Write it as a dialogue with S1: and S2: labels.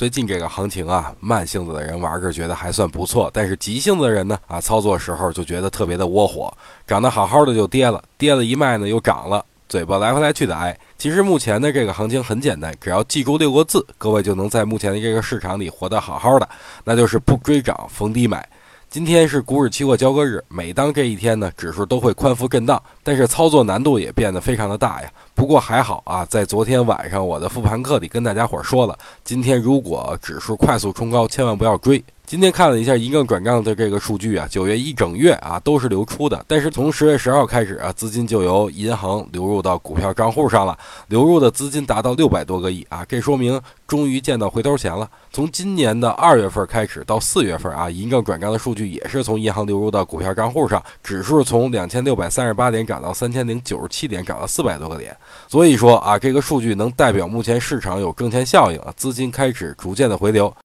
S1: 最近这个行情啊，慢性子的人玩着觉得还算不错，但是急性子的人呢，啊，操作时候就觉得特别的窝火，涨得好好的就跌了，跌了一卖呢又涨了，嘴巴来回来去的挨。其实目前的这个行情很简单，只要记住六个字，各位就能在目前的这个市场里活得好好的，那就是不追涨，逢低买。今天是股指期货交割日，每当这一天呢，指数都会宽幅震荡，但是操作难度也变得非常的大呀。不过还好啊，在昨天晚上我的复盘课里跟大家伙说了，今天如果指数快速冲高，千万不要追。今天看了一下银证转账的这个数据啊，九月一整月啊都是流出的，但是从十月十号开始啊，资金就由银行流入到股票账户上了，流入的资金达到六百多个亿啊，这说明终于见到回头钱了。从今年的二月份开始到四月份啊，银证转账的数据也是从银行流入到股票账户上，指数从两千六百三十八点涨到三千零九十七点，涨了四百多个点。所以说啊，这个数据能代表目前市场有挣钱效应啊，资金开始逐渐的回流。